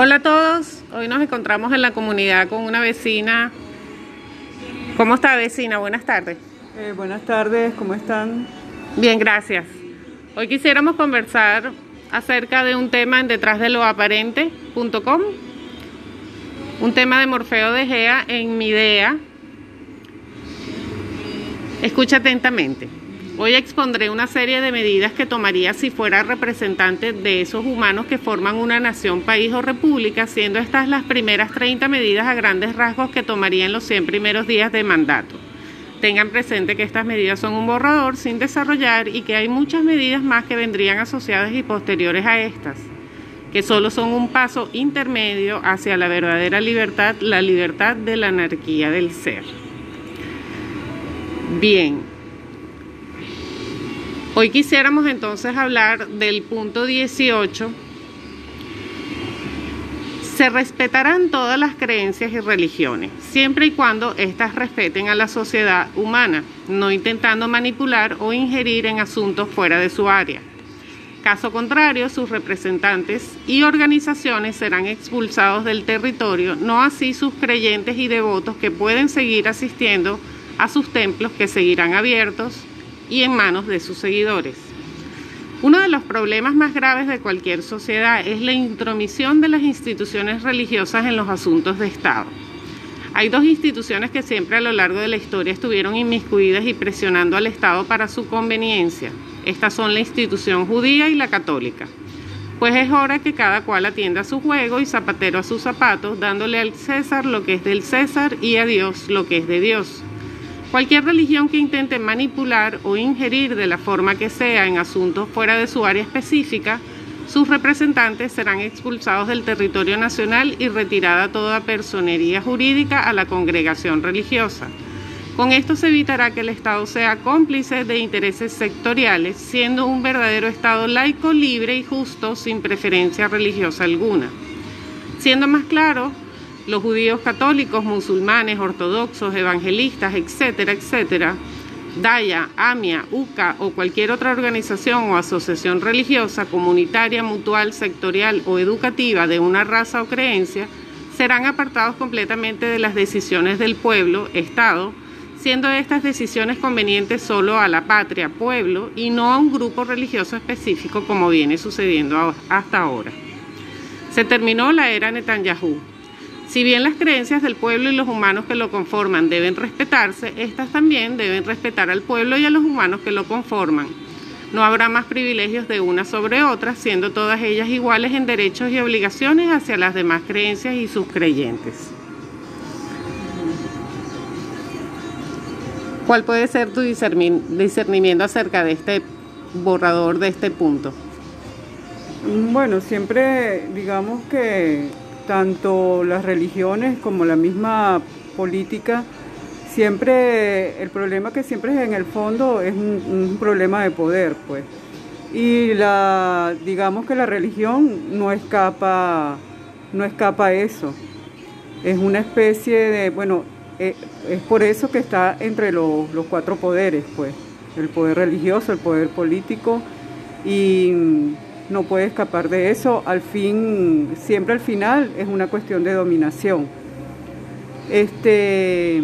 Hola a todos, hoy nos encontramos en la comunidad con una vecina. ¿Cómo está vecina? Buenas tardes. Eh, buenas tardes, ¿cómo están? Bien, gracias. Hoy quisiéramos conversar acerca de un tema en detrás de lo aparente.com, un tema de Morfeo de Gea en mi idea. Escucha atentamente. Hoy expondré una serie de medidas que tomaría si fuera representante de esos humanos que forman una nación, país o república, siendo estas las primeras 30 medidas a grandes rasgos que tomaría en los 100 primeros días de mandato. Tengan presente que estas medidas son un borrador sin desarrollar y que hay muchas medidas más que vendrían asociadas y posteriores a estas, que solo son un paso intermedio hacia la verdadera libertad, la libertad de la anarquía del ser. Bien, Hoy quisiéramos entonces hablar del punto 18. Se respetarán todas las creencias y religiones, siempre y cuando éstas respeten a la sociedad humana, no intentando manipular o ingerir en asuntos fuera de su área. Caso contrario, sus representantes y organizaciones serán expulsados del territorio, no así sus creyentes y devotos que pueden seguir asistiendo a sus templos que seguirán abiertos y en manos de sus seguidores. Uno de los problemas más graves de cualquier sociedad es la intromisión de las instituciones religiosas en los asuntos de Estado. Hay dos instituciones que siempre a lo largo de la historia estuvieron inmiscuidas y presionando al Estado para su conveniencia. Estas son la institución judía y la católica. Pues es hora que cada cual atienda a su juego y zapatero a sus zapatos, dándole al César lo que es del César y a Dios lo que es de Dios. Cualquier religión que intente manipular o ingerir de la forma que sea en asuntos fuera de su área específica, sus representantes serán expulsados del territorio nacional y retirada toda personería jurídica a la congregación religiosa. Con esto se evitará que el Estado sea cómplice de intereses sectoriales, siendo un verdadero Estado laico, libre y justo, sin preferencia religiosa alguna. Siendo más claro, los judíos católicos, musulmanes, ortodoxos, evangelistas, etcétera, etcétera, Daya, AMIA, UCA o cualquier otra organización o asociación religiosa, comunitaria, mutual, sectorial o educativa de una raza o creencia, serán apartados completamente de las decisiones del pueblo, Estado, siendo estas decisiones convenientes solo a la patria, pueblo, y no a un grupo religioso específico como viene sucediendo hasta ahora. Se terminó la era Netanyahu. Si bien las creencias del pueblo y los humanos que lo conforman deben respetarse, estas también deben respetar al pueblo y a los humanos que lo conforman. No habrá más privilegios de una sobre otra, siendo todas ellas iguales en derechos y obligaciones hacia las demás creencias y sus creyentes. ¿Cuál puede ser tu discernimiento acerca de este borrador, de este punto? Bueno, siempre digamos que tanto las religiones como la misma política, siempre el problema que siempre es en el fondo es un, problema de poder, pues. Y la, digamos que la religión no escapa, no escapa eso. Es una especie de, bueno, eh, es, por eso que está entre los, los cuatro poderes, pues. El poder religioso, el poder político y no puede escapar de eso. Al fin, siempre al final es una cuestión de dominación. Este,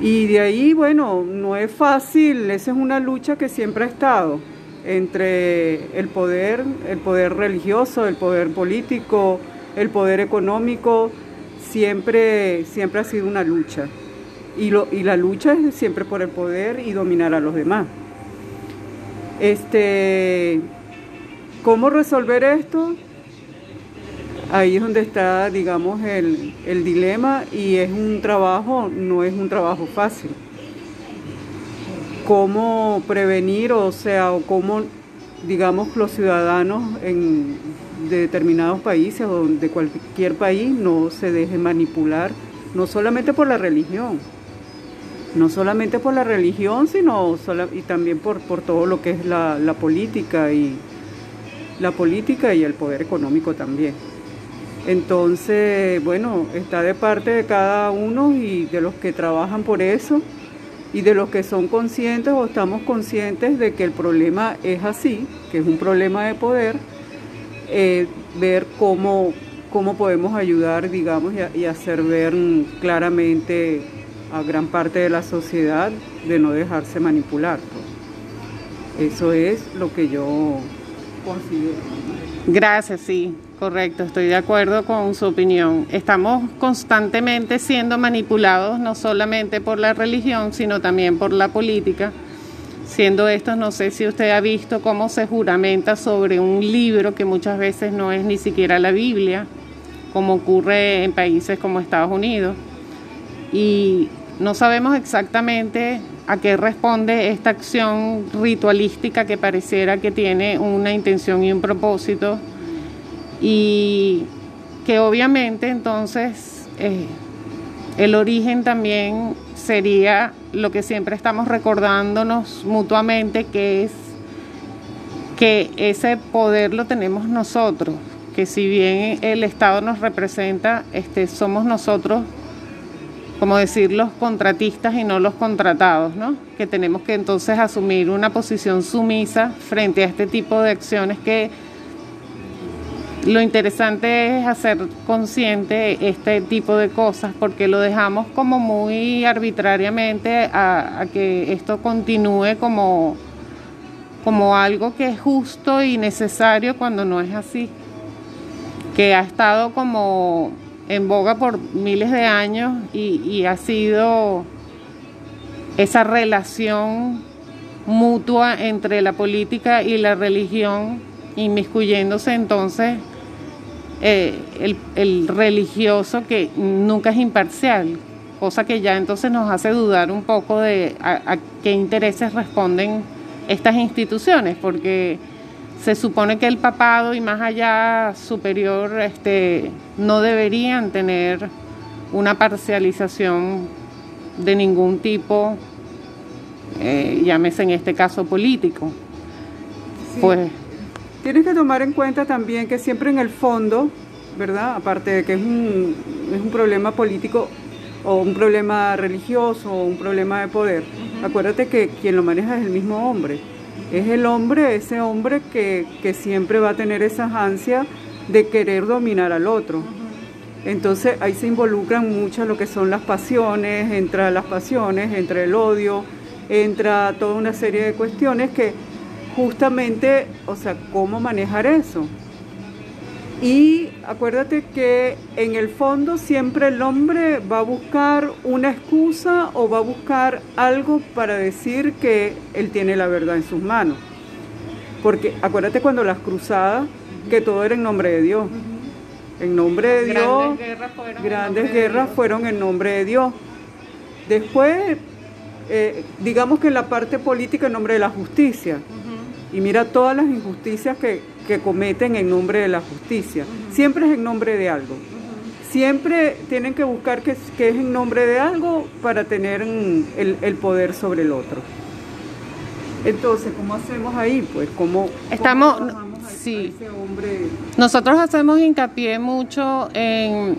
y de ahí, bueno, no es fácil, esa es una lucha que siempre ha estado entre el poder, el poder religioso, el poder político, el poder económico, siempre, siempre ha sido una lucha. Y, lo, y la lucha es siempre por el poder y dominar a los demás. Este, ¿Cómo resolver esto? Ahí es donde está, digamos, el, dilema y es un trabajo, no es un trabajo fácil. ¿Cómo prevenir, o sea, o cómo, digamos, los ciudadanos en, de determinados países o de cualquier país no se dejen manipular, no solamente por la religión, no solamente por la religión, sino y también por, por todo lo que es la, la política y la política y el poder económico también. Entonces, bueno, está de parte de cada uno y de los que trabajan por eso y de los que son conscientes o estamos conscientes de que el problema es así, que es un problema de poder, eh, ver cómo, cómo podemos ayudar, digamos, y, hacer ver claramente a gran parte de la sociedad de no dejarse manipular. Eso es lo que yo Gracias, sí, correcto, estoy de acuerdo con su opinión. Estamos constantemente siendo manipulados no solamente por la religión, sino también por la política. Siendo esto, no sé si usted ha visto cómo se juramenta sobre un libro que muchas veces no es ni siquiera la Biblia, como ocurre en países como Estados Unidos. Y no sabemos exactamente a qué responde esta acción ritualística que pareciera que tiene una intención y un propósito y que obviamente entonces eh, el origen también sería lo que siempre estamos recordándonos mutuamente que es que ese poder lo tenemos nosotros, que si bien el Estado nos representa, este, somos nosotros como decir, los contratistas y no los contratados, ¿no? Que tenemos que entonces asumir una posición sumisa frente a este tipo de acciones que lo interesante es hacer consciente este tipo de cosas porque lo dejamos como muy arbitrariamente a, que esto continúe como, como algo que es justo y necesario cuando no es así, que ha estado como en boga por miles de años y, ha sido esa relación mutua entre la política y la religión, inmiscuyéndose entonces eh, el, religioso que nunca es imparcial, cosa que ya entonces nos hace dudar un poco de a qué intereses responden estas instituciones, porque se supone que el papado y más allá superior este, no deberían tener una parcialización de ningún tipo, eh, llámese en este caso político. Pues tienes que tomar en cuenta también que siempre en el fondo, ¿verdad? Aparte de que es un, es un problema político o un problema religioso o un problema de poder, acuérdate que quien lo maneja es el mismo hombre es el hombre, ese hombre que, siempre va a tener esa ansia de querer dominar al otro. Entonces ahí se involucran muchas lo que son las pasiones, entra las pasiones, entra el odio, entra toda una serie de cuestiones que justamente, o sea, ¿cómo manejar eso? Y acuérdate que en el fondo siempre el hombre va a buscar una excusa o va a buscar algo para decir que él tiene la verdad en sus manos. Porque acuérdate cuando las cruzadas, que todo era en nombre de Dios. En nombre de Dios, grandes guerras fueron, en nombre de Dios. Después, eh, digamos que en la parte política en nombre de la justicia. Y mira todas las injusticias que, que cometen en nombre de la justicia. Siempre es en nombre de algo. Siempre tienen que buscar que, es en nombre de algo para tener el, poder sobre el otro. Entonces, ¿cómo hacemos ahí? Pues, ¿cómo, estamos, sí. Nosotros hacemos hincapié mucho en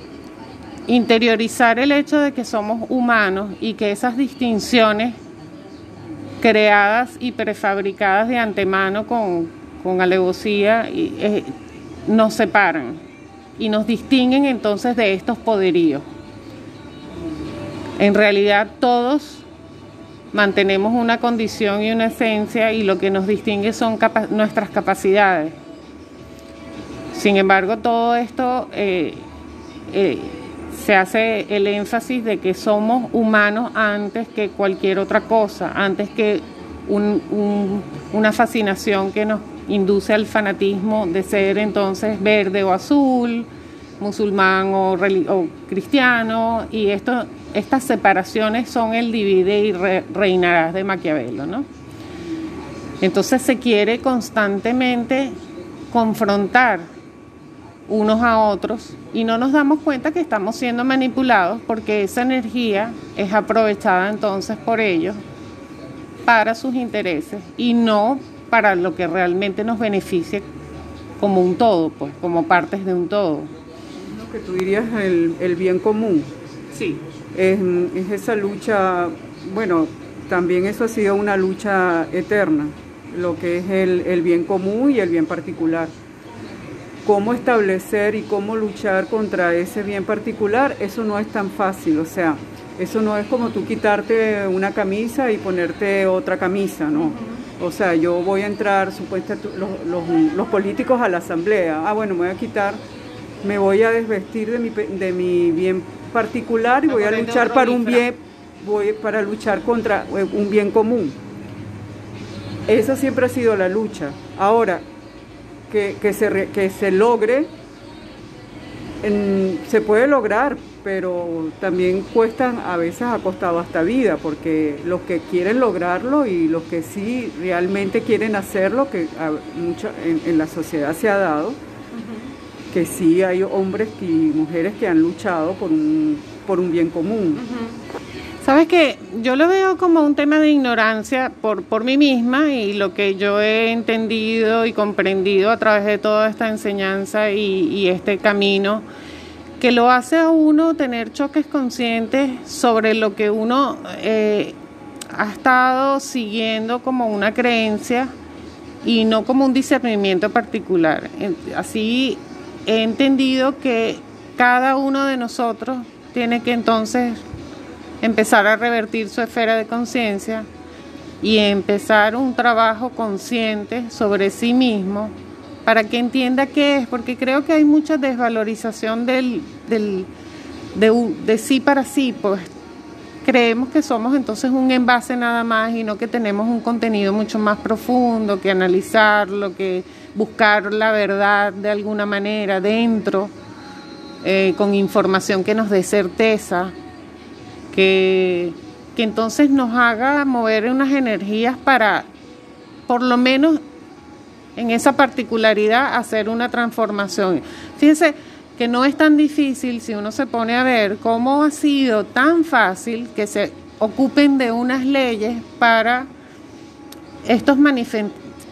interiorizar el hecho de que somos humanos y que esas distinciones creadas y prefabricadas de antemano con, con alevosía y, eh, nos separan y nos distinguen entonces de estos poderíos. En realidad todos mantenemos una condición y una esencia y lo que nos distingue son nuestras capacidades. Sin embargo, todo esto eh, eh, se hace el énfasis de que somos humanos antes que cualquier otra cosa, antes que una fascinación que nos induce al fanatismo de ser entonces verde o azul, musulmán o, cristiano, y esto, estas separaciones son el divide y reinarás de Maquiavelo, ¿no? Entonces se quiere constantemente confrontar unos a otros y no nos damos cuenta que estamos siendo manipulados porque esa energía es aprovechada entonces por ellos para sus intereses y no para lo que realmente nos beneficie como un todo, pues, como partes de un todo. Lo que tú dirías el, el bien común. Sí. Es, es esa lucha, bueno, también eso ha sido una lucha eterna, lo que es el, el bien común y el bien particular. cómo establecer y cómo luchar contra ese bien particular, eso no es tan fácil, o sea, eso no es como tú quitarte una camisa y ponerte otra camisa, ¿no? O sea, yo voy a entrar, supuestamente, los, políticos a la asamblea, ah, bueno, me voy a quitar, me voy a desvestir de mi, de mi bien particular y voy a luchar para un bien, voy para luchar contra eh, un bien común. Esa siempre ha sido la lucha. Ahora, que, que, se, que se logre, se puede lograr, pero también cuestan, a veces ha costado hasta vida, porque los que quieren lograrlo y los que sí realmente quieren hacerlo, que en, la sociedad se ha dado, que sí hay hombres y mujeres que han luchado por un, por un bien común. Sabes que yo lo veo como un tema de ignorancia por, por mí misma y lo que yo he entendido y comprendido a través de toda esta enseñanza y este camino que lo hace a uno tener choques conscientes sobre lo que uno eh, ha estado siguiendo como una creencia y no como un discernimiento particular. Así he entendido que cada uno de nosotros tiene que entonces empezar a revertir su esfera de conciencia y empezar un trabajo consciente sobre sí mismo para que entienda qué es, porque creo que hay mucha desvalorización del, del, de, sí para sí, pues creemos que somos entonces un envase nada más y no que tenemos un contenido mucho más profundo, que analizarlo, que buscar la verdad de alguna manera dentro, eh, con información que nos dé certeza, que, que entonces nos haga mover unas energías para por lo menos en esa particularidad hacer una transformación. Fíjense que no es tan difícil si uno se pone a ver cómo ha sido tan fácil que se ocupen de unas leyes para estos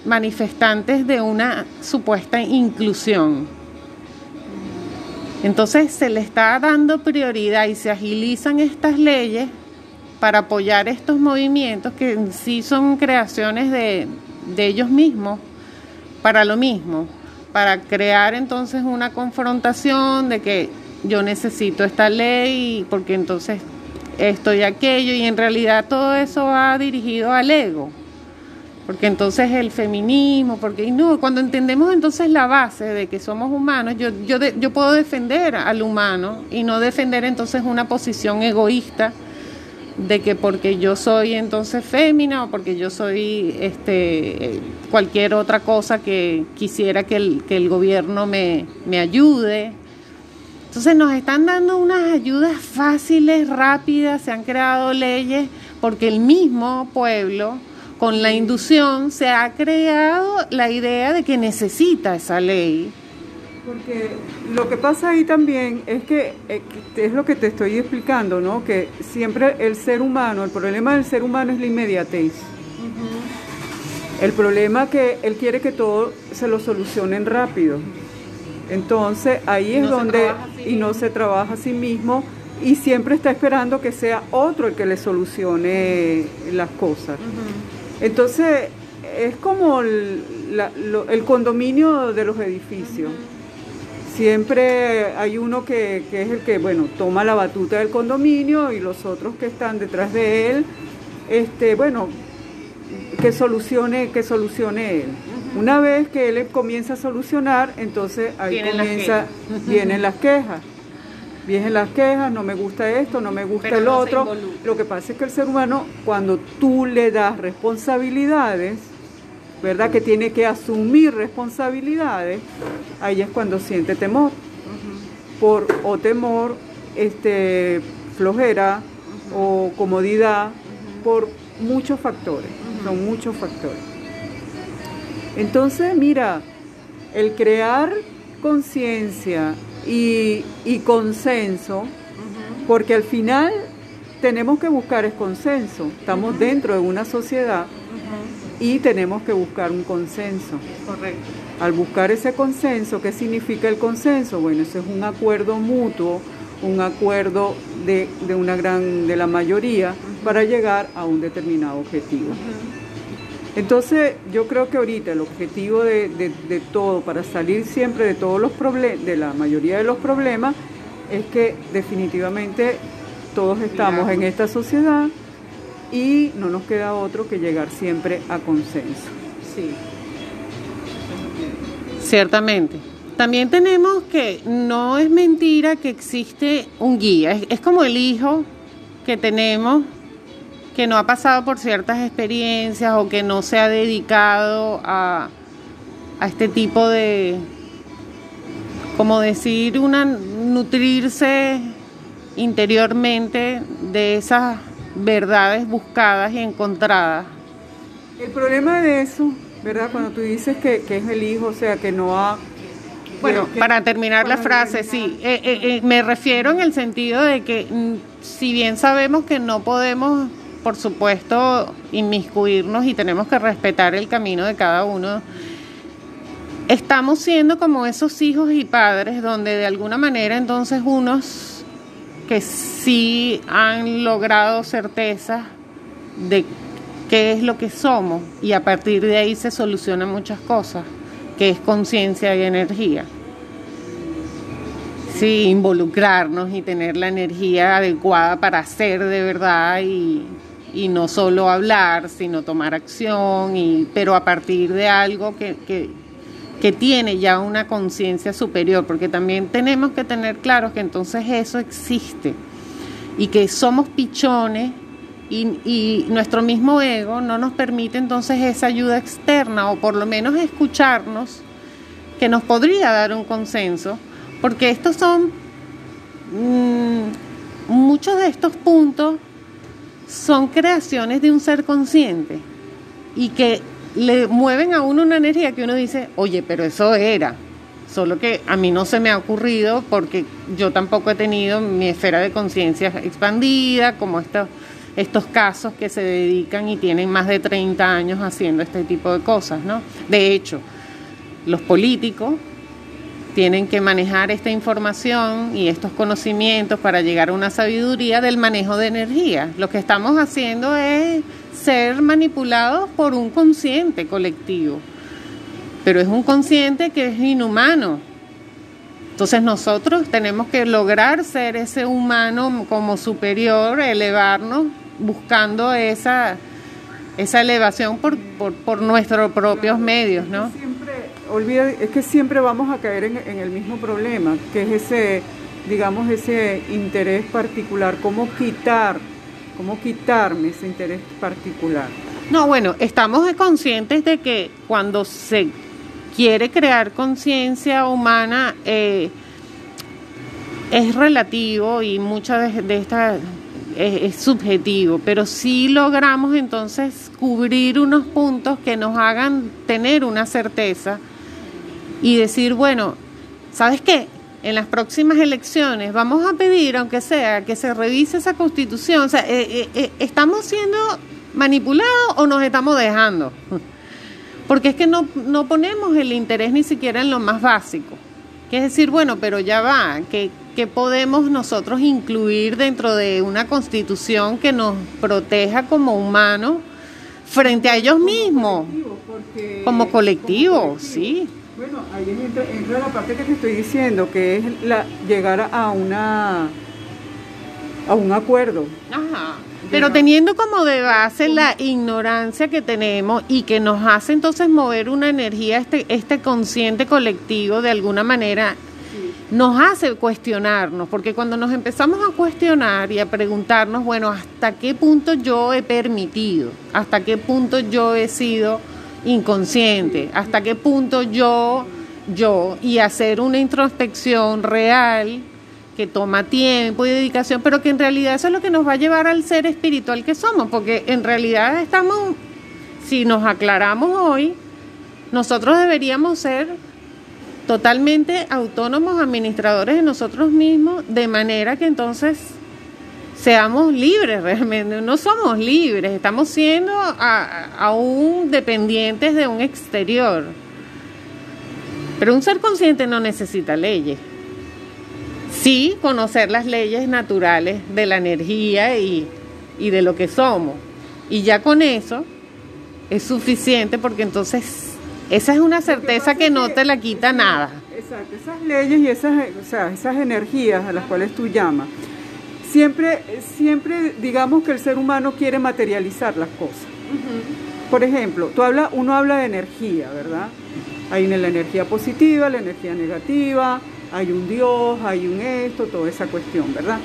manifestantes de una supuesta inclusión. Entonces se le está dando prioridad y se agilizan estas leyes para apoyar estos movimientos que en sí son creaciones de, de ellos mismos para lo mismo, para crear entonces una confrontación de que yo necesito esta ley porque entonces esto y aquello y en realidad todo eso va dirigido al ego. Porque entonces el feminismo, porque no, cuando entendemos entonces la base de que somos humanos, yo, yo, yo puedo defender al humano y no defender entonces una posición egoísta de que porque yo soy entonces fémina o porque yo soy este cualquier otra cosa que quisiera que el, que el gobierno me, me ayude. Entonces nos están dando unas ayudas fáciles, rápidas, se han creado leyes porque el mismo pueblo con la inducción se ha creado la idea de que necesita esa ley porque lo que pasa ahí también es que eh, es lo que te estoy explicando, ¿no? Que siempre el ser humano, el problema del ser humano es la inmediatez. El problema es que él quiere que todo se lo solucionen rápido. Entonces ahí es donde y no se trabaja a sí mismo y siempre está esperando que sea otro el que le solucione las cosas. Entonces es como el, el, condominio de los edificios siempre hay uno que, es el que, bueno, toma la batuta del condominio y los otros que están detrás de él, este, bueno, que solucione, que solucione él. Una vez que él comienza a solucionar, entonces ahí comienza, vienen las quejas. Vienen las quejas, no me gusta esto, no me gusta el otro. Lo que pasa es que el ser humano, cuando tú le das responsabilidades, ¿verdad? Que tiene que asumir responsabilidades, ahí es cuando siente temor. Por o temor, este, flojera o comodidad, por muchos factores, son muchos factores. Entonces, mira, el crear conciencia y, y, consenso, porque al final tenemos que buscar el consenso, estamos dentro de una sociedad y tenemos que buscar un consenso. Correcto. Al buscar ese consenso, ¿qué significa el consenso? Bueno, ese es un acuerdo mutuo, un acuerdo de, una gran, de la mayoría para llegar a un determinado objetivo. Entonces, yo creo que ahorita el objetivo de, de todo, para salir siempre de todos los problemas, de la mayoría de los problemas, es que definitivamente todos estamos en esta sociedad y no nos queda otro que llegar siempre a consenso. Sí. Ciertamente. También tenemos que no es mentira que existe un guía, es, como el hijo que tenemos que no ha pasado por ciertas experiencias o que no se ha dedicado a, a este tipo de, como decir, una nutrirse interiormente de esas verdades buscadas y encontradas. El problema de eso, ¿verdad? Cuando tú dices que, es el hijo, o sea, que no ha... Bueno, para terminar la frase, sí, eh, eh, eh, me refiero en el sentido de que mm, si bien sabemos que no podemos, por supuesto, inmiscuirnos y tenemos que respetar el camino de cada uno, estamos siendo como esos hijos y padres donde de alguna manera entonces unos que sí han logrado certeza de qué es lo que somos y a partir de ahí se solucionan muchas cosas, que es conciencia y energía. Sí, involucrarnos y tener la energía adecuada para hacer de verdad y, y no solo hablar, sino tomar acción, y, pero a partir de algo que, que que tiene ya una conciencia superior, porque también tenemos que tener claro que entonces eso existe y que somos pichones y, nuestro mismo ego no nos permite entonces esa ayuda externa o por lo menos escucharnos que nos podría dar un consenso, porque estos son, mm, muchos de estos puntos son creaciones de un ser consciente y que le mueven a uno una energía que uno dice, oye, pero eso era. Solo que a mí no se me ha ocurrido porque yo tampoco he tenido mi esfera de conciencia expandida, como estos, estos casos que se dedican y tienen más de 30 años haciendo este tipo de cosas, ¿no? De hecho, los políticos tienen que manejar esta información y estos conocimientos para llegar a una sabiduría del manejo de energía. Lo que estamos haciendo es ser manipulados por un consciente colectivo, pero es un consciente que es inhumano. Entonces nosotros tenemos que lograr ser ese humano como superior, elevarnos, buscando esa, esa elevación por, por, nuestros propios medios, ¿no? Siempre, olvida, es que siempre vamos a caer en, en el mismo problema, que es ese, digamos, ese interés particular, cómo quitar ¿Cómo quitarme ese interés particular? No, bueno, estamos conscientes de que cuando se quiere crear conciencia humana eh, es relativo y muchas de, estas es, subjetivo, pero sí logramos entonces cubrir unos puntos que nos hagan tener una certeza y decir, bueno, ¿sabes qué? En las próximas elecciones vamos a pedir, aunque sea, que se revise esa constitución. O sea, eh, eh, eh, ¿estamos siendo manipulados o nos estamos dejando? Porque es que no, no ponemos el interés ni siquiera en lo más básico. Que es decir, bueno, pero ya va, que, podemos nosotros incluir dentro de una constitución que nos proteja como humanos frente a ellos mismos, como colectivo, sí. Bueno, ahí entra, entra, la parte que te estoy diciendo, que es la llegar a una a un acuerdo. Ajá. Pero teniendo como de base la ignorancia que tenemos y que nos hace entonces mover una energía, este, este consciente colectivo de alguna manera, nos hace cuestionarnos, porque cuando nos empezamos a cuestionar y a preguntarnos, bueno, ¿hasta qué punto yo he permitido? ¿Hasta qué punto yo he sido inconsciente, hasta qué punto yo, yo, y hacer una introspección real que toma tiempo y dedicación, pero que en realidad eso es lo que nos va a llevar al ser espiritual que somos, porque en realidad estamos, si nos aclaramos hoy, nosotros deberíamos ser totalmente autónomos administradores de nosotros mismos, de manera que entonces seamos libres realmente. No somos libres, estamos siendo aún dependientes de un exterior. Pero un ser consciente no necesita leyes. Sí, conocer las leyes naturales de la energía y, y de lo que somos. Y ya con eso es suficiente porque entonces esa es una certeza que, no te la quita nada. Exacto, esas leyes y esas, o sea, esas energías a las cuales tú llamas, siempre, siempre digamos que el ser humano quiere materializar las cosas. Por ejemplo, tú habla, uno habla de energía, ¿verdad? Hay la energía positiva, la energía negativa, hay un Dios, hay un esto, toda esa cuestión, ¿verdad?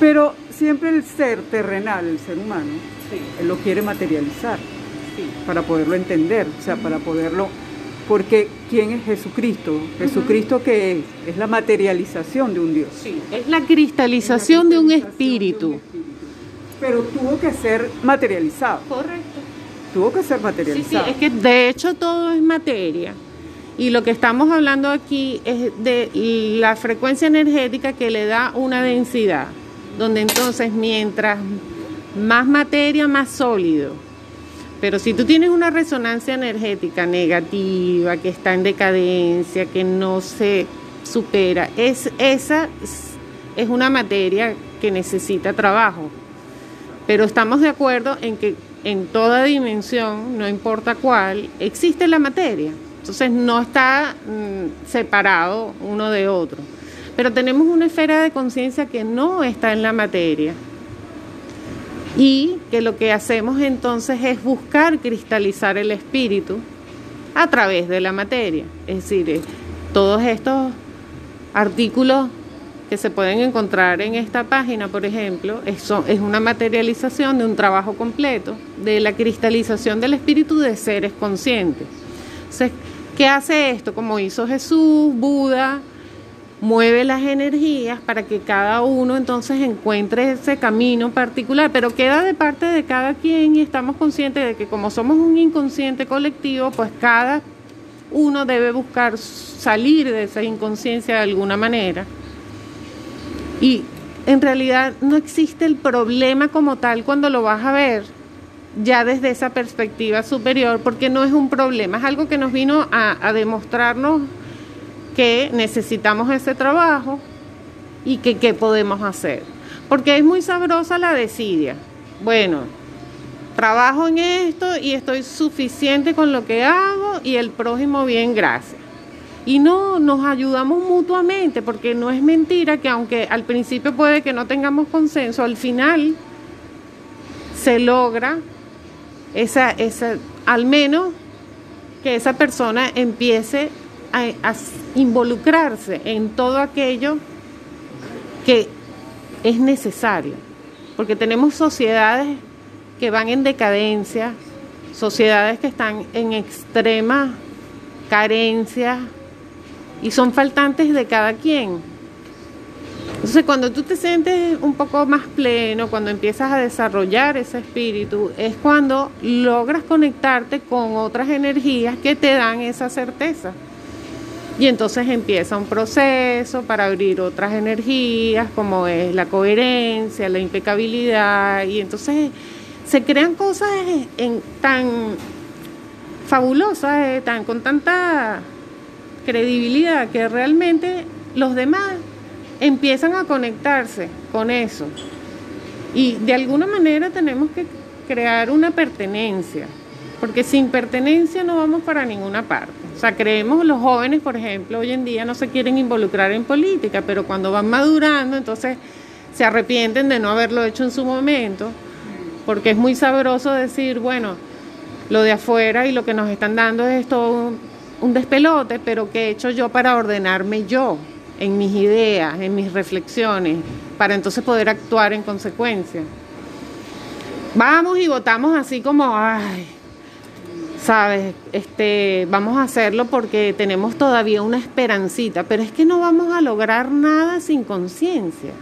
Pero siempre el ser terrenal, el ser humano, él lo quiere materializar para poderlo entender, o sea, para poderlo... Porque ¿quién es Jesucristo? Jesucristo que es? Es la materialización de un Dios. Sí, es la cristalización, de, un espíritu. Pero tuvo que ser materializado. Correcto. Tuvo que ser materializado. Sí, sí, es que de hecho todo es materia. Y lo que estamos hablando aquí es de la frecuencia energética que le da una densidad, donde entonces mientras más materia, más sólido. Pero si tú tienes una resonancia energética negativa, que está en decadencia, que no se supera, es, esa es una materia que necesita trabajo. Pero estamos de acuerdo en que en toda dimensión, no importa cuál, existe la materia. Entonces no está mm, separado uno de otro. Pero tenemos una esfera de conciencia que no está en la materia y que lo que hacemos entonces es buscar cristalizar el espíritu a través de la materia. Es decir, eh, todos estos artículos que se pueden encontrar en esta página, por ejemplo, es, es una materialización de un trabajo completo, de la cristalización del espíritu de seres conscientes. Entonces, ¿qué hace esto? Como hizo Jesús, Buda, mueve las energías para que cada uno entonces encuentre ese camino particular, pero queda de parte de cada quien y estamos conscientes de que como somos un inconsciente colectivo, pues cada uno debe buscar salir de esa inconsciencia de alguna manera. Y en realidad no existe el problema como tal cuando lo vas a ver ya desde esa perspectiva superior, porque no es un problema, es algo que nos vino a, demostrarnos que necesitamos ese trabajo y que qué podemos hacer. Porque es muy sabrosa la desidia. Bueno, trabajo en esto y estoy suficiente con lo que hago y el prójimo bien, gracias. Y no, nos ayudamos mutuamente, porque no es mentira que aunque al principio puede que no tengamos consenso, al final se logra esa, esa, al menos que esa persona empiece a, involucrarse en todo aquello que es necesario, porque tenemos sociedades que van en decadencia, sociedades que están en extrema carencia y son faltantes de cada quien. Entonces, cuando tú te sientes un poco más pleno, cuando empiezas a desarrollar ese espíritu, es cuando logras conectarte con otras energías que te dan esa certeza. Y entonces empieza un proceso para abrir otras energías, como es la coherencia, la impecabilidad, y entonces se crean cosas tan fabulosas, eh, tan, con tanta credibilidad, que realmente los demás empiezan a conectarse con eso. Y de alguna manera tenemos que crear una pertenencia, porque sin pertenencia no vamos para ninguna parte. O sea, creemos los jóvenes, por ejemplo, hoy en día no se quieren involucrar en política, pero cuando van madurando, entonces se arrepienten de no haberlo hecho en su momento, porque es muy sabroso decir, bueno, lo de afuera y lo que nos están dando es todo un, despelote, pero ¿qué he hecho yo para ordenarme yo en mis ideas, en mis reflexiones, para entonces poder actuar en consecuencia? Vamos y votamos así como, ay, sabes, este, vamos a hacerlo porque tenemos todavía una esperancita, pero es que no vamos a lograr nada sin conciencia.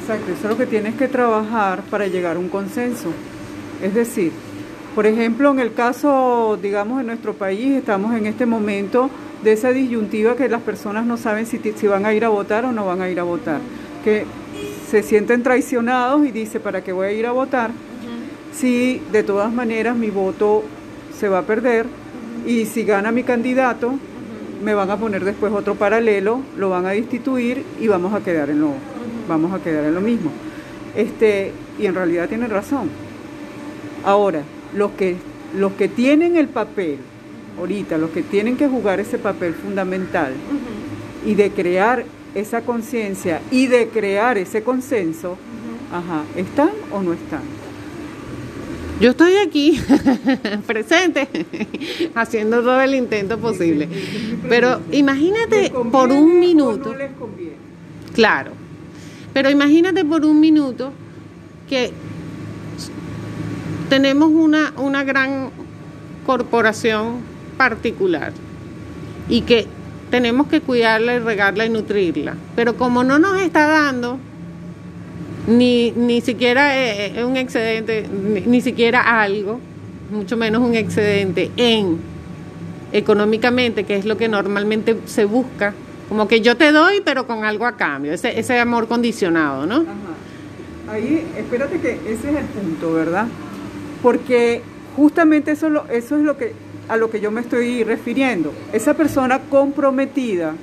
Exacto, eso es lo que tienes que trabajar para llegar a un consenso. Es decir, por ejemplo, en el caso, digamos, en nuestro país, estamos en este momento de esa disyuntiva que las personas no saben si, si van a ir a votar o no van a ir a votar, que se sienten traicionados y dice, ¿para qué voy a ir a votar? Si de todas maneras mi voto se va a perder y si gana mi candidato, me van a poner después otro paralelo, lo van a destituir y vamos a quedar en lo, vamos a quedar en lo mismo. Este, y en realidad tienen razón. Ahora, los que, los que tienen el papel, ahorita, los que tienen que jugar ese papel fundamental y de crear esa conciencia y de crear ese consenso, ajá, ¿están o no están? Yo estoy aquí, presente, haciendo todo el intento posible. Pero imagínate por un minuto. Claro. Pero imagínate por un minuto que tenemos una, una gran corporación particular y que tenemos que cuidarla y regarla y nutrirla. Pero como no nos está dando ni, ni siquiera eh, eh, un excedente, ni, siquiera algo, mucho menos un excedente en económicamente, que es lo que normalmente se busca, como que yo te doy, pero con algo a cambio, ese, ese amor condicionado, ¿no? Ahí, espérate que ese es el punto, ¿verdad? Porque justamente eso, lo, eso es lo que, a lo que yo me estoy refiriendo. Esa persona comprometida,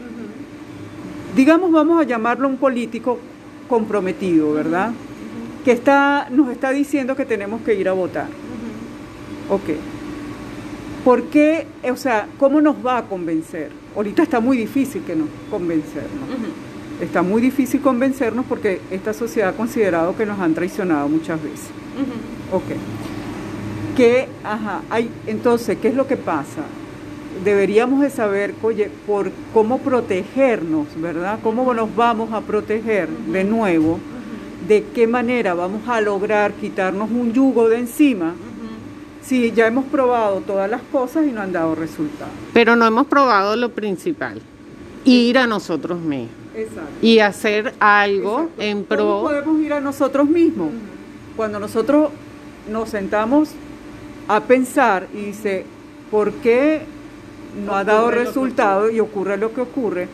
digamos, vamos a llamarlo un político comprometido, ¿verdad? Que está, nos está diciendo que tenemos que ir a votar. Ok. ¿Por qué, o sea, cómo nos va a convencer? Ahorita está muy difícil que nos convencernos. Está muy difícil convencernos porque esta sociedad ha considerado que nos han traicionado muchas veces. Ok. ¿Qué, ajá, hay, entonces, ¿qué es lo que pasa? Deberíamos de saber, oye, por cómo protegernos, ¿verdad? ¿Cómo nos vamos a proteger de nuevo? ¿De qué manera vamos a lograr quitarnos un yugo de encima? Si ya hemos probado todas las cosas y no han dado resultados. Pero no hemos probado lo principal, ir a nosotros mismos. Exacto. Y hacer algo en pro. ¿Cómo podemos ir a nosotros mismos? Cuando nosotros nos sentamos a pensar y dice, ¿por qué no ha dado resultado y ocurre lo que ocurre.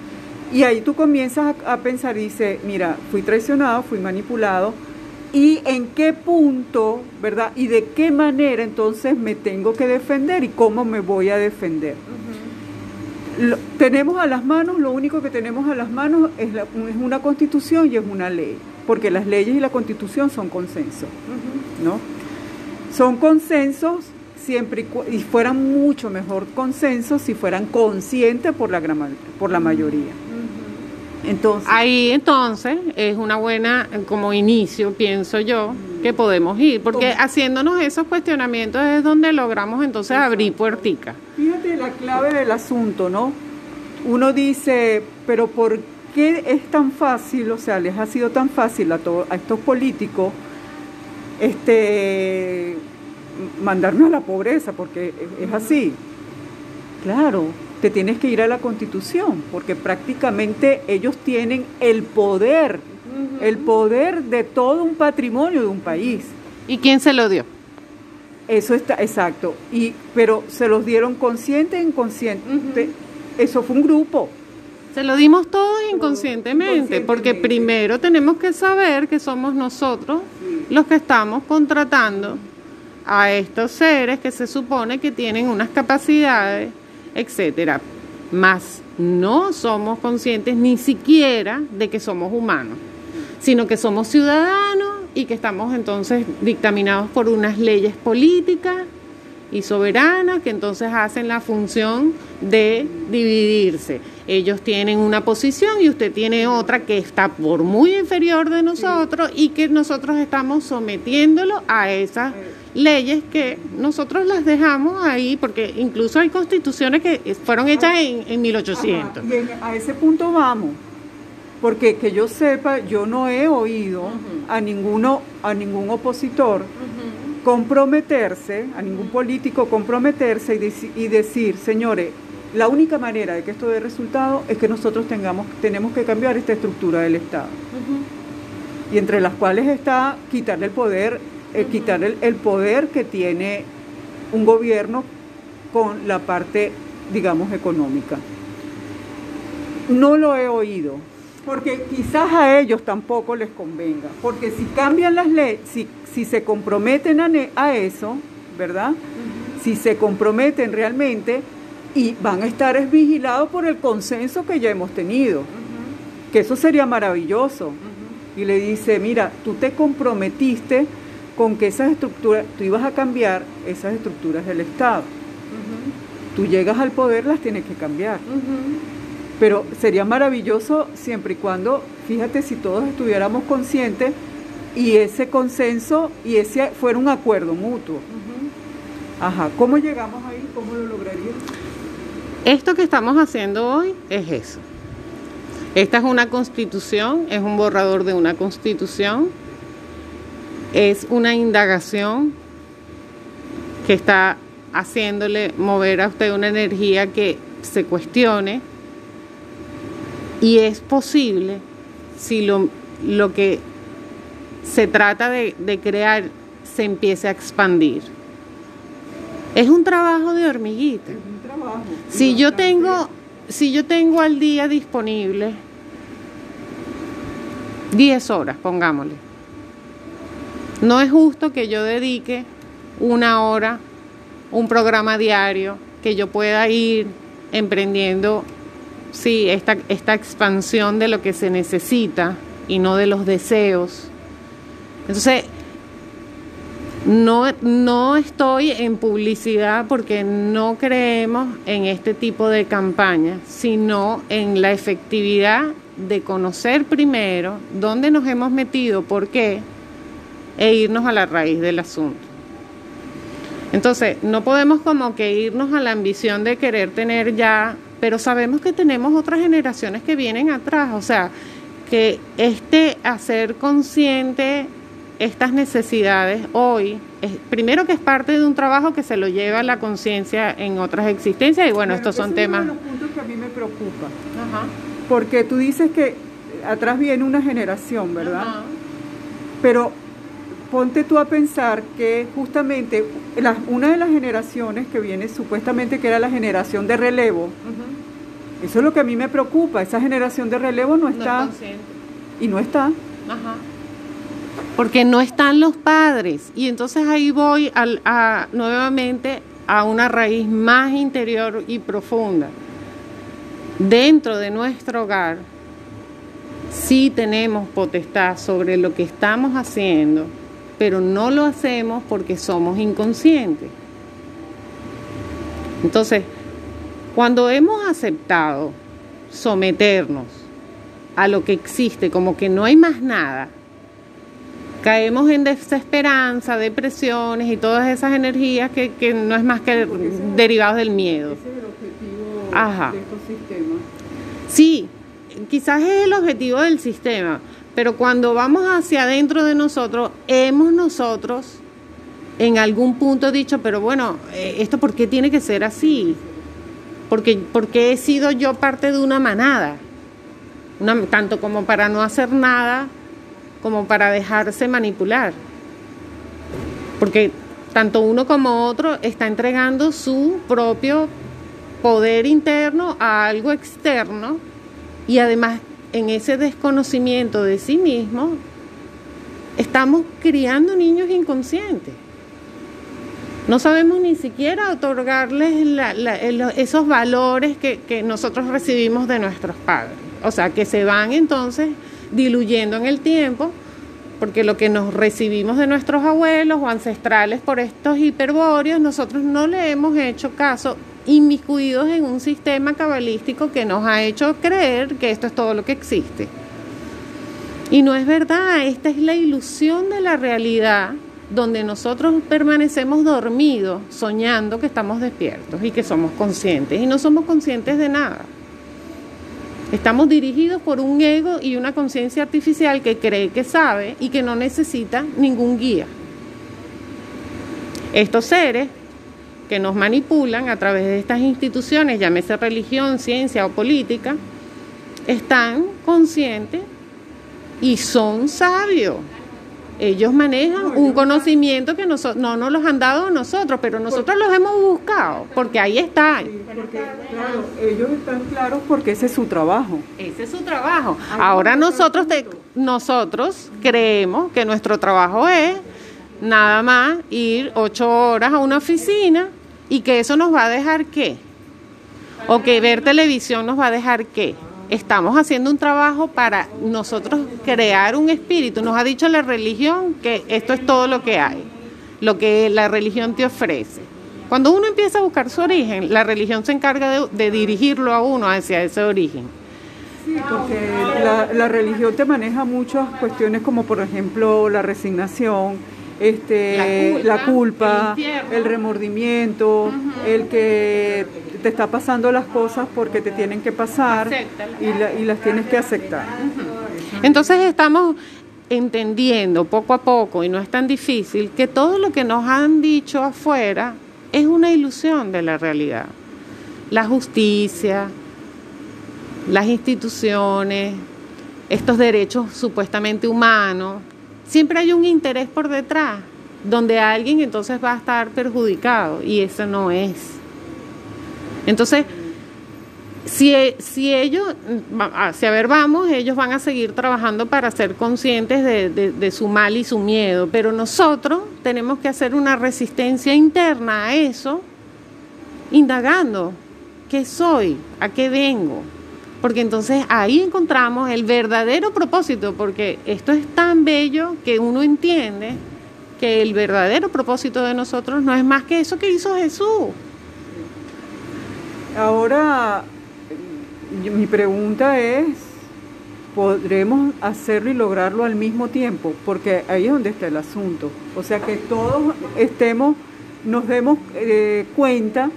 Y ahí tú comienzas a, pensar y dices, mira, fui traicionado, fui manipulado, y en qué punto, ¿verdad? Y de qué manera entonces me tengo que defender y cómo me voy a defender. tenemos a las manos, lo único que tenemos a las manos es, es, una constitución y es una ley, porque las leyes y la constitución son consensos, ¿no? Son consensos siempre y, fueran mucho mejor consenso si fueran conscientes por la, por la mayoría. Entonces, Ahí entonces es una buena como inicio, pienso yo, que podemos ir, porque haciéndonos esos cuestionamientos es donde logramos entonces abrir puertica. Fíjate la clave del asunto, ¿no? Uno dice, pero ¿por qué es tan fácil, o sea, les ha sido tan fácil a, a estos políticos este mandarnos a la pobreza, porque es así. Claro, te tienes que ir a la constitución, porque prácticamente ellos tienen el poder, el poder de todo un patrimonio de un país. ¿Y quién se lo dio? Eso está, exacto. Y, pero se los dieron consciente e inconsciente. Eso fue un grupo. Se lo dimos todos inconscientemente, porque primero tenemos que saber que somos nosotros los que estamos contratando a estos seres que se supone que tienen unas capacidades, etcétera. Más no somos conscientes ni siquiera de que somos humanos, sino que somos ciudadanos y que estamos entonces dictaminados por unas leyes políticas y soberanas que entonces hacen la función de dividirse. Ellos tienen una posición y usted tiene otra que está por muy inferior de nosotros y que nosotros estamos sometiéndolo a esas leyes que nosotros las dejamos ahí, porque incluso hay constituciones que fueron hechas en, en 1800. y a ese punto vamos, porque que yo sepa, yo no he oído a ninguno, a ningún opositor comprometerse, a ningún político comprometerse y, y, decir, señores, la única manera de que esto dé resultado es que nosotros tengamos, tenemos que cambiar esta estructura del Estado. Y entre las cuales está quitarle el poder eh, quitar el, poder que tiene un gobierno con la parte, digamos, económica. No lo he oído, porque quizás a ellos tampoco les convenga, porque si cambian las leyes, si, si se comprometen a, a eso, ¿verdad? Si se comprometen realmente y van a estar vigilados por el consenso que ya hemos tenido, que eso sería maravilloso. Y le dice, mira, tú te comprometiste con que esas estructuras, tú ibas a cambiar esas estructuras del Estado. Tú llegas al poder, las tienes que cambiar. Pero sería maravilloso siempre y cuando, fíjate, si todos estuviéramos conscientes y ese consenso y ese fuera un acuerdo mutuo. Ajá, ¿cómo llegamos ahí? ¿Cómo lo lograríamos? Esto que estamos haciendo hoy es eso. Esta es una constitución, es un borrador de una constitución, es una indagación que está haciéndole mover a usted una energía que se cuestione y es posible si lo, lo que se trata de, de crear se empiece a expandir. Es un trabajo de hormiguita. Es un trabajo. Si yo tengo, si yo tengo al día disponible 10 horas, pongámosle. No es justo que yo dedique una hora, un programa diario, que yo pueda ir emprendiendo, sí, esta, esta expansión de lo que se necesita y no de los deseos. Entonces, no, no estoy en publicidad porque no creemos en este tipo de campañas, sino en la efectividad de conocer primero dónde nos hemos metido, por qué, e irnos a la raíz del asunto. Entonces, no podemos como que irnos a la ambición de querer tener ya, pero sabemos que tenemos otras generaciones que vienen atrás, o sea, que este hacer consciente estas necesidades hoy, es, primero que es parte de un trabajo que se lo lleva a la conciencia en otras existencias y bueno, estos son temas... Es uno de los puntos que a mí me preocupa, Ajá. porque tú dices que atrás viene una generación, ¿verdad? Ajá. Pero ponte tú a pensar que justamente la, una de las generaciones que viene supuestamente que era la generación de relevo, eso es lo que a mí me preocupa, esa generación de relevo no está... No es y no está. Ajá porque no están los padres. Y entonces ahí voy a, a, nuevamente a una raíz más interior y profunda. Dentro de nuestro hogar, sí tenemos potestad sobre lo que estamos haciendo, pero no lo hacemos porque somos inconscientes. Entonces, cuando hemos aceptado someternos a lo que existe, como que no hay más nada, caemos en desesperanza, depresiones y todas esas energías que, que no es más que derivados del miedo. Ese es el objetivo Ajá. de estos sistemas. Sí, quizás es el objetivo del sistema, pero cuando vamos hacia adentro de nosotros, hemos nosotros en algún punto dicho, pero bueno, eh, ¿esto por qué tiene que ser así? Porque, porque he sido yo parte de una manada, tanto como para no hacer nada, como para dejarse manipular. Porque tanto uno como otro está entregando su propio poder interno a algo externo y además en ese desconocimiento de sí mismo estamos criando niños inconscientes. No sabemos ni siquiera otorgarles esos valores que, que nosotros recibimos de nuestros padres. O sea, que se van entonces diluyendo en el tiempo, porque lo que nos recibimos de nuestros abuelos o ancestrales por estos hiperbóreos, nosotros no le hemos hecho caso inmiscuidos en un sistema cabalístico que nos ha hecho creer que esto es todo lo que existe. Y no es verdad, esta es la ilusión de la realidad donde nosotros permanecemos dormidos, soñando que estamos despiertos y que somos conscientes y no somos conscientes de nada. Estamos dirigidos por un ego y una conciencia artificial que cree que sabe y que no necesita ningún guía. Estos seres que nos manipulan a través de estas instituciones, llámese religión, ciencia o política, están conscientes y son sabios. Ellos manejan un conocimiento que noso- no nos los han dado a nosotros, pero nosotros los hemos buscado, porque ahí está. Sí, porque, claro, ellos están claros porque ese es su trabajo. Ese es su trabajo. Ahora nosotros, te- nosotros creemos que nuestro trabajo es nada más ir ocho horas a una oficina y que eso nos va a dejar qué. O que ver televisión nos va a dejar qué. estamos haciendo un trabajo para nosotros crear un espíritu. Nos ha dicho la religión que esto es todo lo que hay, lo que la religión te ofrece. Cuando uno empieza a buscar su origen, la religión se encarga de, dirigirlo a uno hacia ese origen. Sí, porque la, la religión te maneja muchas cuestiones como por ejemplo la resignación, este, la culpa, el, remordimiento, el que te está pasando las cosas porque te tienen que pasar y, las tienes que aceptar. Entonces estamos entendiendo poco a poco, y no es tan difícil, que todo lo que nos han dicho afuera es una ilusión de la realidad. La justicia, las instituciones, estos derechos supuestamente humanos, siempre hay un interés por detrás, donde alguien entonces va a estar perjudicado y eso no es. Entonces, si, si ellos, a ver vamos, ellos van a seguir trabajando para ser conscientes de, de, su mal y su miedo, pero nosotros tenemos que hacer una resistencia interna a eso, indagando qué soy, a qué vengo, porque entonces ahí encontramos el verdadero propósito, porque esto es tan bello que uno entiende que el verdadero propósito de nosotros no es más que eso que hizo Jesús. Ahora, mi pregunta es, ¿podremos hacerlo y lograrlo al mismo tiempo? Porque ahí es donde está el asunto. O sea, que todos estemos, nos demos eh, cuenta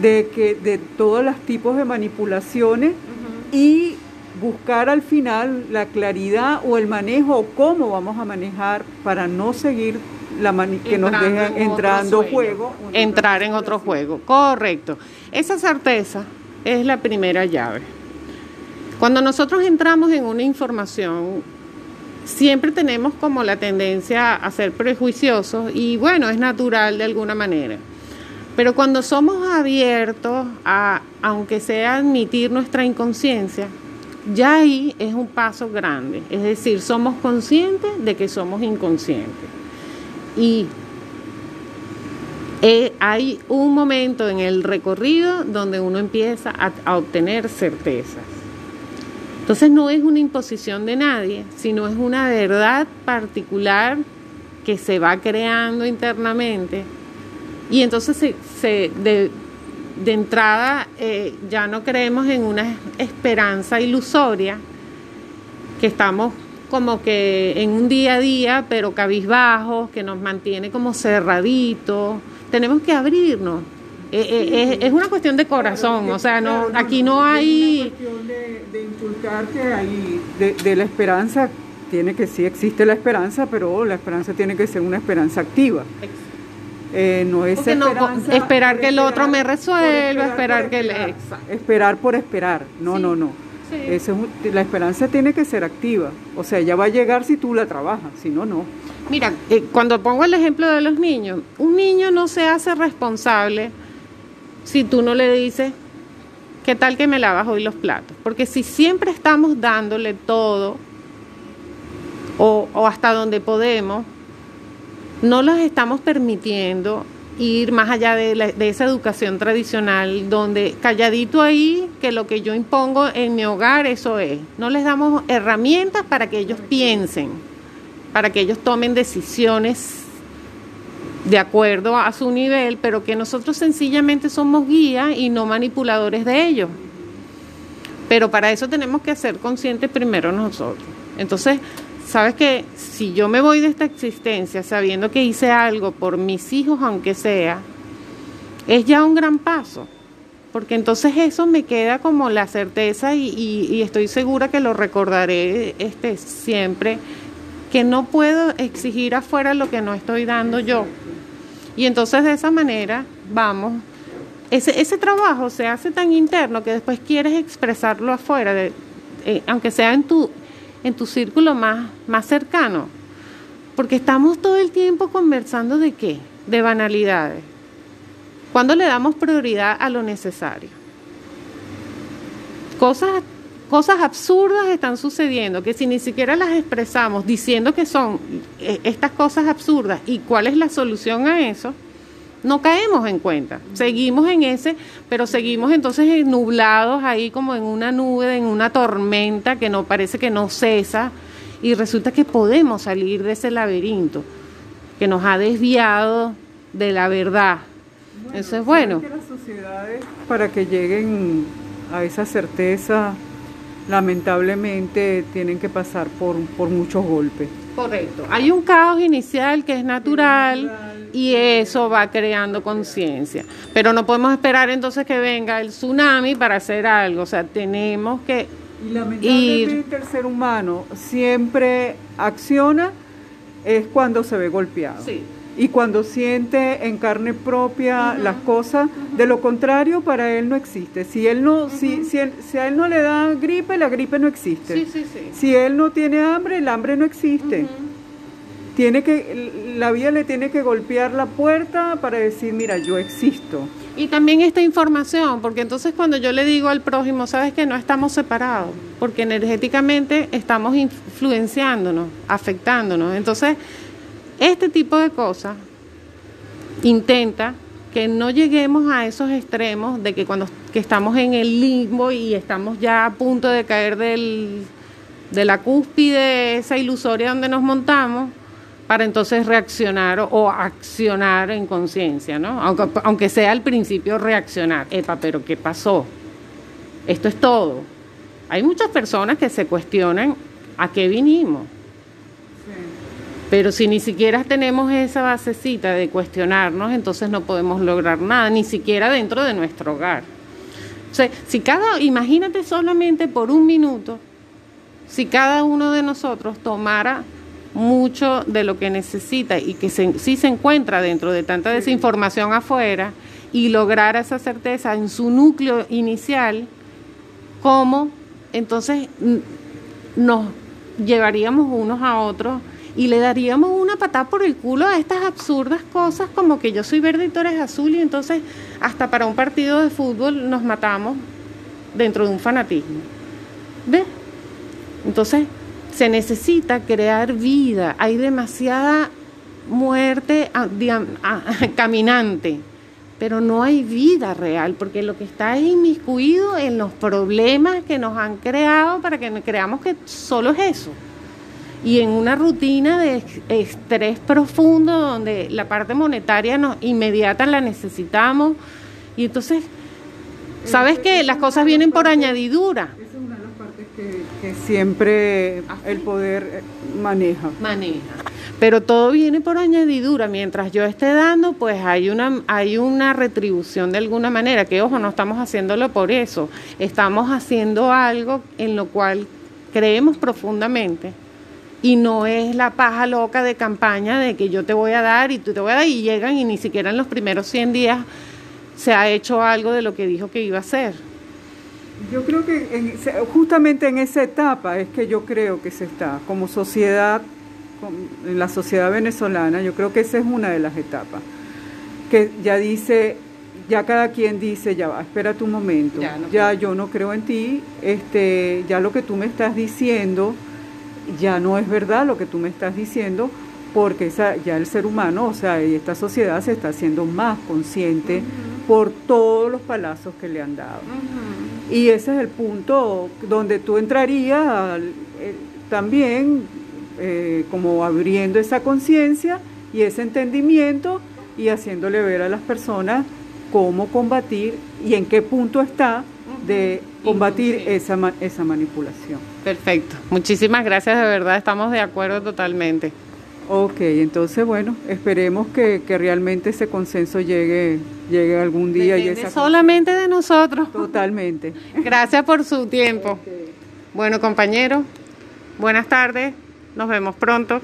de que de todos los tipos de manipulaciones y buscar al final la claridad o el manejo o cómo vamos a manejar para no seguir la que nos dejen entrando juego. Entrar en otro juego, correcto. Esa certeza es la primera llave. Cuando nosotros entramos en una información, siempre tenemos como la tendencia a ser prejuiciosos y bueno, es natural de alguna manera. Pero cuando somos abiertos a, aunque sea admitir nuestra inconsciencia, ya ahí es un paso grande. Es decir, somos conscientes de que somos inconscientes. Y eh, hay un momento en el recorrido donde uno empieza a, a obtener certezas. Entonces no es una imposición de nadie, sino es una verdad particular que se va creando internamente y entonces se, de, entrada eh, ya no creemos en una esperanza ilusoria, que estamos como que en un día a día, pero cabizbajos, que nos mantiene como cerraditos. Tenemos que abrirnos. Eh, eh, es, una cuestión de corazón, o sea, no, aquí no hay... Es una cuestión de, de inculcarte ahí, de, de la esperanza, tiene que sí existe la esperanza, pero la esperanza tiene que ser una esperanza activa. Eh, no es esperar que el otro me resuelva, esperar, que le... Esperar por esperar, no, no, no. la esperanza tiene que ser activa, o sea, ya va a llegar si tú la trabajas, si no, no. Mira, eh, cuando pongo el ejemplo de los niños, un niño no se hace responsable si tú no le dices, ¿qué tal que me lavas hoy los platos? Porque si siempre estamos dándole todo o, o hasta donde podemos, no los estamos permitiendo ir más allá de, esa educación tradicional, donde calladito ahí, que lo que yo impongo en mi hogar, eso es. No les damos herramientas para que ellos piensen, para que ellos tomen decisiones de acuerdo a su nivel, pero que nosotros sencillamente somos guías y no manipuladores de ellos. Pero para eso tenemos que ser conscientes primero nosotros. Entonces, sabes que si yo me voy de esta existencia sabiendo que hice algo por mis hijos, aunque sea, es ya un gran paso, porque entonces eso me queda como la certeza y, estoy segura que lo recordaré este, siempre, que no puedo exigir afuera lo que no estoy dando yo. Y entonces de esa manera vamos, ese, ese trabajo se hace tan interno que después quieres expresarlo afuera, eh, aunque sea en tu en tu círculo más, más cercano. Porque estamos todo el tiempo conversando de qué? De banalidades. Cuando le damos prioridad a lo necesario. Cosas, cosas absurdas están sucediendo que si ni siquiera las expresamos diciendo que son eh, estas cosas absurdas y cuál es la solución a eso, no caemos en cuenta. Seguimos en ese, pero seguimos entonces nublados ahí como en una nube, en una tormenta que no parece que no cesa y resulta que podemos salir de ese laberinto que nos ha desviado de la verdad. Eso es bueno. Que las sociedades, para que lleguen a esa certeza, lamentablemente tienen que pasar por, por muchos golpes. Correcto. Hay un caos inicial que es natural, y eso va creando conciencia. Pero no podemos esperar entonces que venga el tsunami para hacer algo. O sea, tenemos que y lamentablemente el ser humano siempre acciona es cuando se ve golpeado. Sí y cuando siente en carne propia las cosas, de lo contrario para él no existe. Si él no, si, si, a él no le da gripe, la gripe no existe. Si él no tiene hambre, el hambre no existe. Tiene que, la vida le tiene que golpear la puerta para decir, mira, yo existo. Y también esta información, porque entonces cuando yo le digo al prójimo, sabes que no estamos separados, porque energéticamente estamos influenciándonos, afectándonos. Entonces, este tipo de cosas intenta que no lleguemos a esos extremos de que cuando estamos en el limbo y estamos ya a punto de caer del, de la cúspide esa ilusoria donde nos montamos, para entonces reaccionar o, accionar en conciencia, ¿no? Aunque, aunque sea al principio reaccionar. Epa, pero ¿qué pasó? Esto es todo. Hay muchas personas que se cuestionan a qué vinimos. Pero si ni siquiera tenemos esa basecita de cuestionarnos, entonces no podemos lograr nada, ni siquiera dentro de nuestro hogar. O sea, si cada, imagínate solamente por un minuto, si cada uno de nosotros tomara mucho de lo que necesita y que si sí se encuentra dentro de tanta desinformación afuera y lograra esa certeza en su núcleo inicial, ¿cómo entonces nos llevaríamos unos a otros y le daríamos una patada por el culo a estas absurdas cosas como que yo soy verde y tú eres azul y entonces hasta para un partido de fútbol nos matamos dentro de un fanatismo. ¿Ves? Entonces se necesita crear vida, hay demasiada muerte caminante, pero no hay vida real, porque lo que está inmiscuido en los problemas que nos han creado para que creamos que solo es eso. Y en una rutina de estrés profundo donde la parte monetaria nos, inmediata la necesitamos. Y entonces sabes que las cosas vienen por añadidura esa es una de las partes siempre el poder eh, maneja. Maneja. Pero todo viene por añadidura. Mientras yo esté dando pues hay una hay una retribución de alguna manera que ojo no estamos haciéndolo por eso. Estamos haciendo algo en lo cual creemos profundamente y no es la paja loca de campaña de que yo te voy a dar y tú te voy a dar y llegan y ni siquiera en los primeros 100 días se ha hecho algo de lo que dijo que iba a hacer. Yo creo que justamente en esa etapa es que yo creo que se está, como sociedad, en la sociedad venezolana, yo creo que esa es una de las etapas, que ya dice, ya cada quien dice, ya va, espérate un momento, ya, ya yo no creo en ti, este, ya lo que tú me estás diciendo, ya no es verdad lo que tú me estás diciendo, porque esa, ya el ser humano, o sea, y esta sociedad se está haciendo más consciente por todos los palazos que le han dado. Y ese es el punto donde tú entrarías eh, también eh, como abriendo esa conciencia y ese entendimiento y haciéndole ver a las personas cómo combatir y en qué punto está de combatir esa, esa manipulación. Perfecto. Muchísimas gracias, de verdad, estamos de acuerdo totalmente. Ok, entonces bueno, esperemos que, realmente ese consenso llegue, llegue algún día. y esa solamente de nosotros. Totalmente. Gracias por su tiempo. Bueno, compañeros, buenas tardes, nos vemos pronto.